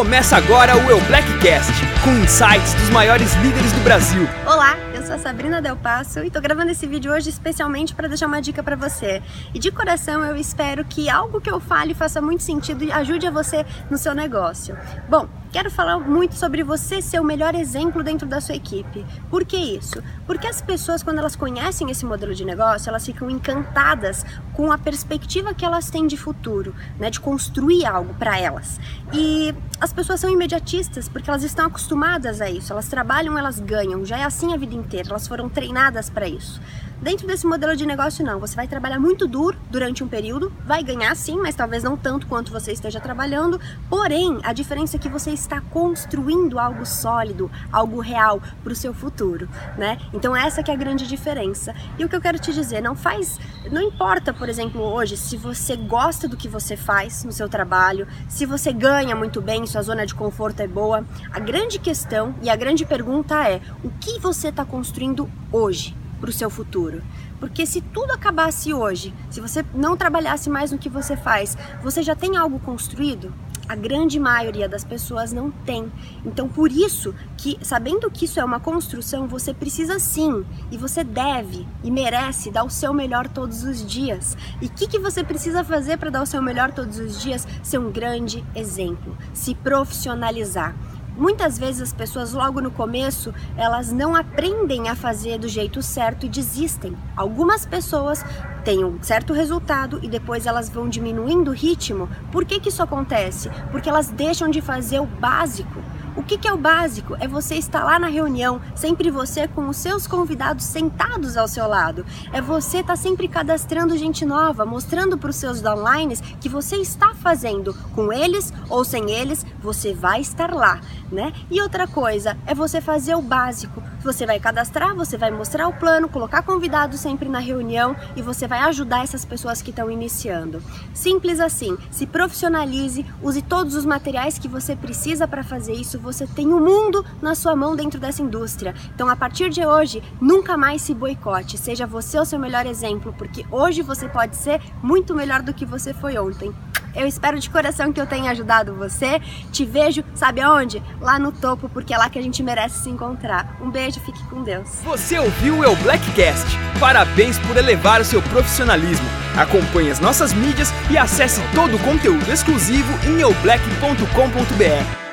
Começa agora o Eu Blackcast, com insights dos maiores líderes do Brasil. Olá, eu sou a Sabrina Del Passo e tô gravando esse vídeo hoje especialmente para deixar uma dica para você. E de coração eu espero que algo que eu fale faça muito sentido e ajude a você no seu negócio. Bom, Quero falar muito sobre você ser o melhor exemplo dentro da sua equipe. Por que isso? Porque as pessoas, quando elas conhecem esse modelo de negócio, elas ficam encantadas com a perspectiva que elas têm de futuro, né, de construir algo para elas. E as pessoas são imediatistas porque elas estão acostumadas a isso. Elas trabalham, elas ganham. Já é assim a vida inteira. Elas foram treinadas para isso. Dentro desse modelo de negócio, não. Você vai trabalhar muito duro durante um período, vai ganhar sim, mas talvez não tanto quanto você esteja trabalhando. Porém, a diferença é que você está construindo algo sólido, algo real para o seu futuro, né? Então essa que é a grande diferença. E o que eu quero te dizer, não faz, não importa, por exemplo, hoje, se você gosta do que você faz no seu trabalho, se você ganha muito bem, sua zona de conforto é boa. A grande questão e a grande pergunta é: o que você está construindo hoje? Para o seu futuro. Porque se tudo acabasse hoje, se você não trabalhasse mais no que você faz, você já tem algo construído? A grande maioria das pessoas não tem. Então, por isso que, sabendo que isso é uma construção, você precisa sim, e você deve e merece dar o seu melhor todos os dias. E o que, que você precisa fazer para dar o seu melhor todos os dias? Ser um grande exemplo, se profissionalizar. Muitas vezes as pessoas logo no começo, elas não aprendem a fazer do jeito certo e desistem. Algumas pessoas têm um certo resultado e depois elas vão diminuindo o ritmo. Por que que isso acontece? Porque elas deixam de fazer o básico. O que, que, é o básico? É você estar lá na reunião, sempre você com os seus convidados sentados ao seu lado. É você estar tá sempre cadastrando gente nova, mostrando para os seus downlines que você está fazendo com eles ou sem eles, você vai estar lá, né? E outra coisa é você fazer o básico. Você vai cadastrar, você vai mostrar o plano, colocar convidados sempre na reunião e você vai ajudar essas pessoas que estão iniciando. Simples assim. Se profissionalize, use todos os materiais que você precisa para fazer isso você tem o um mundo na sua mão dentro dessa indústria. Então, a partir de hoje, nunca mais se boicote. Seja você o seu melhor exemplo, porque hoje você pode ser muito melhor do que você foi ontem. Eu espero de coração que eu tenha ajudado você. Te vejo, sabe aonde? Lá no topo, porque é lá que a gente merece se encontrar. Um beijo, fique com Deus. Você ouviu o Blackcast? Parabéns por elevar o seu profissionalismo. Acompanhe as nossas mídias e acesse todo o conteúdo exclusivo em eublack.com.br.